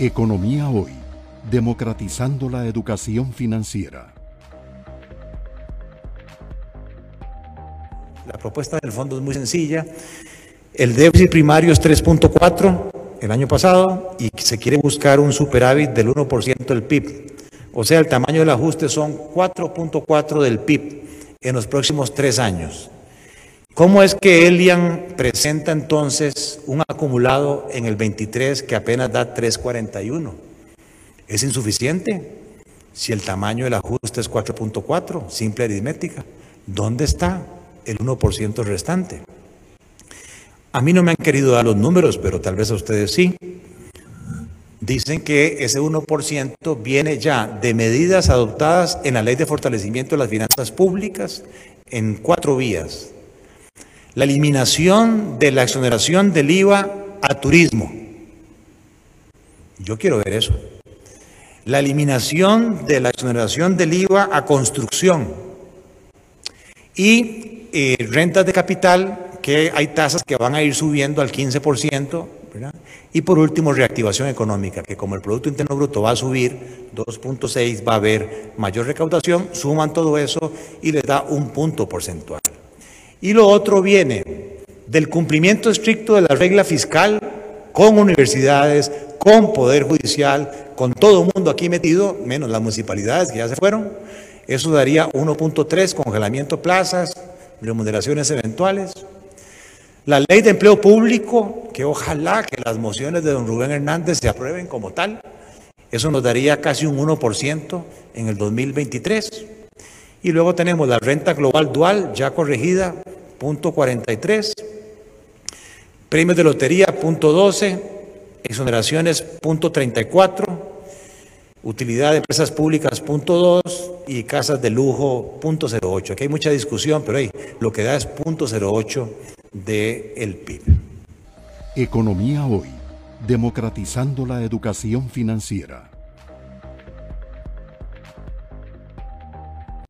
Economía Hoy, democratizando la educación financiera. La propuesta del fondo es muy sencilla. El déficit primario es 3.4 el año pasado y se quiere buscar un superávit del 1% del PIB. O sea, el tamaño del ajuste son 4.4 del PIB en los próximos tres años. ¿Cómo es que Elian presenta entonces un acumulado en el 23 que apenas da 341? ¿Es insuficiente? Si el tamaño del ajuste es 4.4, simple aritmética, ¿dónde está el 1% restante? A mí no me han querido dar los números, pero tal vez a ustedes sí. Dicen que ese 1% viene ya de medidas adoptadas en la Ley de Fortalecimiento de las Finanzas Públicas en cuatro vías la eliminación de la exoneración del IVA a turismo. Yo quiero ver eso. La eliminación de la exoneración del IVA a construcción. Y eh, rentas de capital, que hay tasas que van a ir subiendo al 15%. Y por último, reactivación económica, que como el Producto Interno Bruto va a subir 2.6, va a haber mayor recaudación, suman todo eso y les da un punto porcentual. Y lo otro viene del cumplimiento estricto de la regla fiscal con universidades, con poder judicial, con todo el mundo aquí metido, menos las municipalidades que ya se fueron. Eso daría 1.3, congelamiento plazas, remuneraciones eventuales. La ley de empleo público, que ojalá que las mociones de don Rubén Hernández se aprueben como tal, eso nos daría casi un 1% en el 2023. Y luego tenemos la renta global dual ya corregida, punto 43, premios de lotería, punto 12, exoneraciones, punto 34, utilidad de empresas públicas, punto 2 y casas de lujo, punto 08. Aquí hay mucha discusión, pero ahí lo que da es punto 08 del PIB. Economía hoy, democratizando la educación financiera.